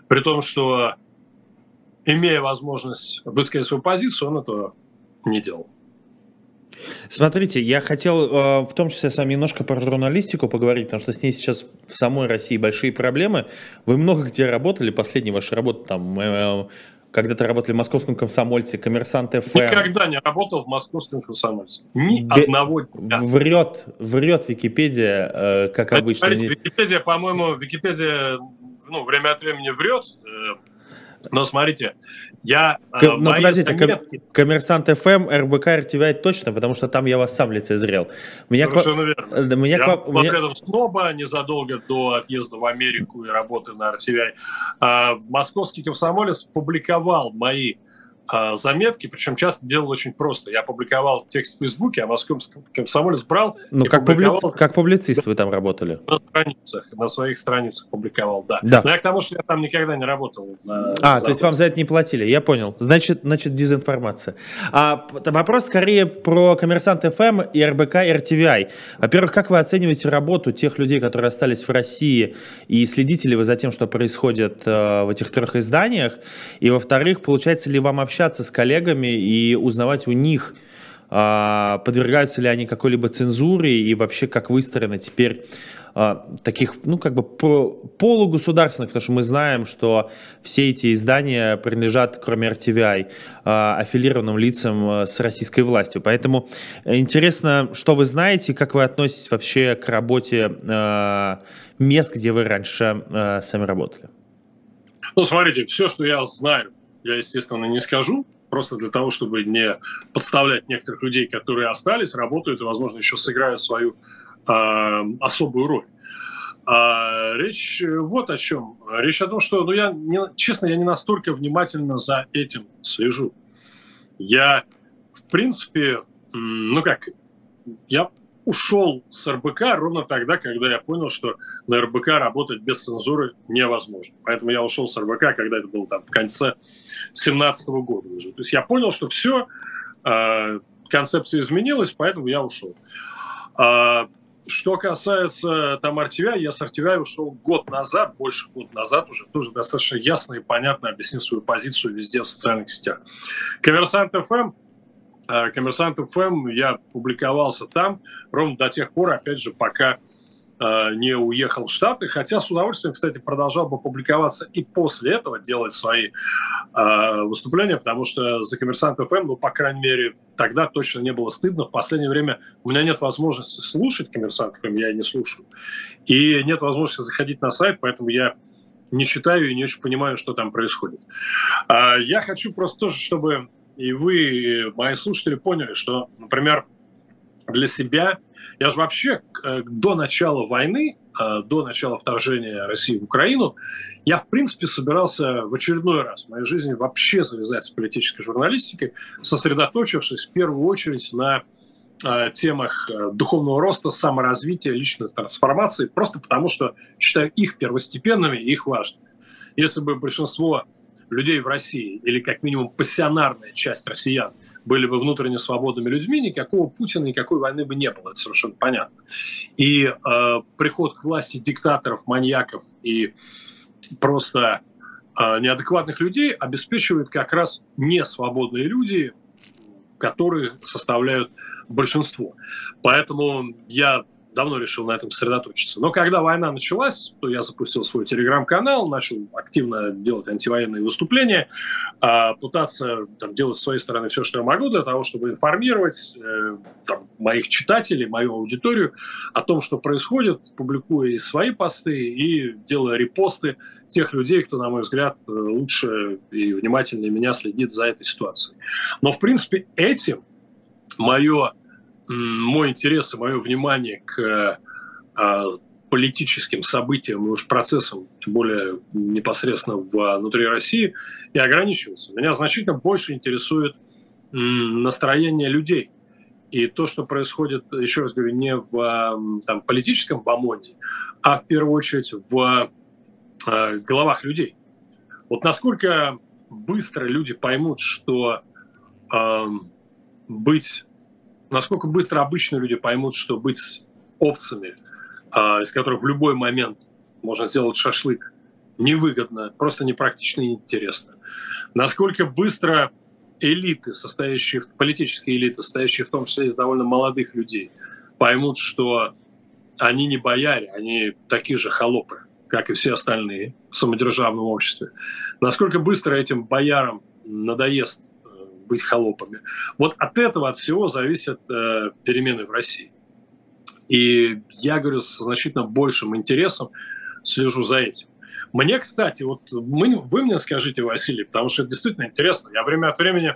При том, что, имея возможность высказать свою позицию, он этого не делал. Смотрите, я хотел э, в том числе с вами немножко про журналистику поговорить, потому что с ней сейчас в самой России большие проблемы. Вы много где работали, последняя ваша работа там э, когда-то работали в московском комсомольце, коммерсант ФМ. Никогда не работал в московском комсомольце. Ни Бе- одного дня. Врет, врет Википедия, э, как обычно. Смотрите, Википедия, по-моему, Википедия ну, время от времени врет. Э, но смотрите, я... К, э, ну, подождите, заметки... коммерсант ФМ, РБК, РТВ точно, потому что там я вас сам лицезрел. Меня Совершенно к... верно. Меня я к... меня... этом сноба незадолго до отъезда в Америку и работы на RTVI. А, московский комсомолец публиковал мои заметки, причем часто делал очень просто. Я публиковал текст в Фейсбуке, а московский комсомолец брал Ну, как, публиковал... публиц... как публицист вы там работали? На страницах, на своих страницах публиковал, да. да. Но я к тому, что я там никогда не работал. На... А, то есть вам за это не платили, я понял. Значит, значит дезинформация. А вопрос скорее про Коммерсант ФМ и РБК и РТВИ. Во-первых, как вы оцениваете работу тех людей, которые остались в России, и следите ли вы за тем, что происходит э, в этих трех изданиях? И во-вторых, получается ли вам общаться общаться с коллегами и узнавать у них а, подвергаются ли они какой-либо цензуре и вообще как выстроено теперь а, таких, ну, как бы полугосударственных, потому что мы знаем, что все эти издания принадлежат, кроме RTVI, а, аффилированным лицам с российской властью. Поэтому интересно, что вы знаете, как вы относитесь вообще к работе мест, где вы раньше сами работали? Ну, смотрите, все, что я знаю, я, естественно, не скажу, просто для того, чтобы не подставлять некоторых людей, которые остались, работают и, возможно, еще сыграют свою э, особую роль. А речь вот о чем. Речь о том, что, ну, я, не, честно, я не настолько внимательно за этим слежу. Я, в принципе, ну как, я ушел с РБК ровно тогда, когда я понял, что на РБК работать без цензуры невозможно. Поэтому я ушел с РБК, когда это было там в конце 2017 года уже. То есть я понял, что все, э, концепция изменилась, поэтому я ушел. А, что касается там RTVI, я с RTVI ушел год назад, больше года назад уже, тоже достаточно ясно и понятно объяснил свою позицию везде в социальных сетях. Коммерсант ФМ Э, Коммерсант ФМ, я публиковался там ровно до тех пор, опять же, пока э, не уехал в Штаты, хотя с удовольствием, кстати, продолжал бы публиковаться и после этого делать свои э, выступления, потому что за Коммерсант ФМ, ну, по крайней мере, тогда точно не было стыдно. В последнее время у меня нет возможности слушать Коммерсант ФМ, я не слушаю. И нет возможности заходить на сайт, поэтому я не читаю и не очень понимаю, что там происходит. Я хочу просто тоже, чтобы и вы, мои слушатели, поняли, что, например, для себя, я же вообще э, до начала войны, э, до начала вторжения России в Украину, я, в принципе, собирался в очередной раз в моей жизни вообще завязать с политической журналистикой, сосредоточившись в первую очередь на э, темах духовного роста, саморазвития, личной трансформации, просто потому что считаю их первостепенными и их важными. Если бы большинство людей в России, или как минимум пассионарная часть россиян, были бы внутренне свободными людьми, никакого Путина, никакой войны бы не было, это совершенно понятно. И э, приход к власти диктаторов, маньяков и просто э, неадекватных людей обеспечивает как раз несвободные люди, которые составляют большинство. Поэтому я давно решил на этом сосредоточиться. Но когда война началась, то я запустил свой телеграм-канал, начал активно делать антивоенные выступления, а, пытаться там, делать с своей стороны все, что я могу для того, чтобы информировать э, там, моих читателей, мою аудиторию о том, что происходит, публикуя и свои посты, и делая репосты тех людей, кто, на мой взгляд, лучше и внимательнее меня следит за этой ситуацией. Но, в принципе, этим мое мой интерес и мое внимание к а, политическим событиям и уж процессам, тем более непосредственно внутри России, и ограничивается. Меня значительно больше интересует настроение людей. И то, что происходит, еще раз говорю, не в там, политическом бомонде, а в первую очередь в э, головах людей. Вот насколько быстро люди поймут, что э, быть насколько быстро обычные люди поймут, что быть овцами, а, из которых в любой момент можно сделать шашлык, невыгодно, просто непрактично и неинтересно. Насколько быстро элиты, состоящие, политические элиты, состоящие в том числе из довольно молодых людей, поймут, что они не бояре, они такие же холопы, как и все остальные в самодержавном обществе. Насколько быстро этим боярам надоест быть холопами. Вот от этого, от всего зависят э, перемены в России. И я, говорю, с значительно большим интересом слежу за этим. Мне, кстати, вот мы, вы мне скажите, Василий, потому что это действительно интересно. Я время от времени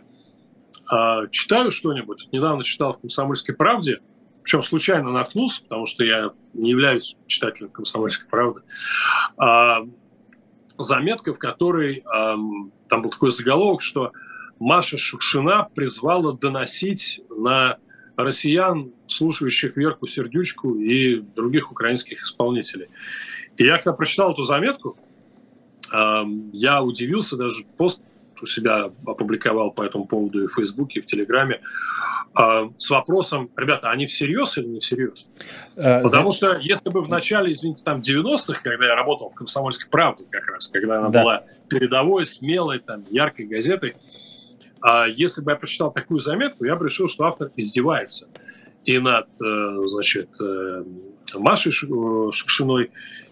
э, читаю что-нибудь. Недавно читал в «Комсомольской правде», причем случайно наткнулся, потому что я не являюсь читателем «Комсомольской правды», э, заметка, в которой э, там был такой заголовок, что Маша Шукшина призвала доносить на россиян, слушающих Верку Сердючку и других украинских исполнителей. И я когда прочитал эту заметку, я удивился, даже пост у себя опубликовал по этому поводу и в Фейсбуке, и в Телеграме, с вопросом, ребята, они всерьез или не всерьез? А, Потому что если бы в начале, извините, там 90-х, когда я работал в «Комсомольской правде» как раз, когда она да. была передовой, смелой, там, яркой газетой, если бы я прочитал такую заметку, я бы решил, что автор издевается и над, э, значит, э, Машей Шукшиной,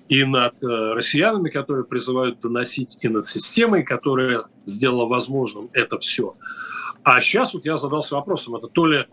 и над россиянами, которые призывают доносить, и над системой, которая сделала возможным это все. А сейчас вот я задался вопросом, это то ли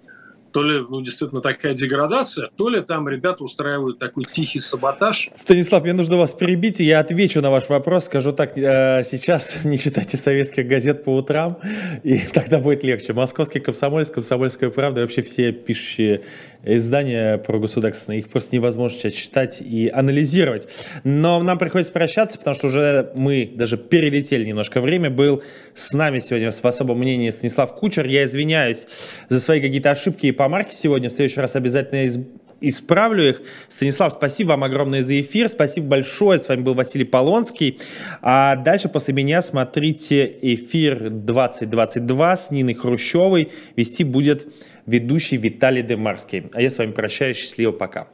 то ли, ну, действительно такая деградация, то ли там ребята устраивают такой тихий саботаж. Станислав, мне нужно вас перебить, и я отвечу на ваш вопрос. Скажу так, э, сейчас не читайте советских газет по утрам, и тогда будет легче. Московский комсомольск, комсомольская правда, вообще все пишущие издания про государственные, их просто невозможно сейчас читать и анализировать. Но нам приходится прощаться, потому что уже мы даже перелетели немножко. Время был с нами сегодня в особом мнении Станислав Кучер. Я извиняюсь за свои какие-то ошибки и по марке сегодня. В следующий раз обязательно из исправлю их. Станислав, спасибо вам огромное за эфир. Спасибо большое. С вами был Василий Полонский. А дальше после меня смотрите эфир 2022 с Ниной Хрущевой. Вести будет ведущий Виталий Демарский. А я с вами прощаюсь. Счастливо. Пока.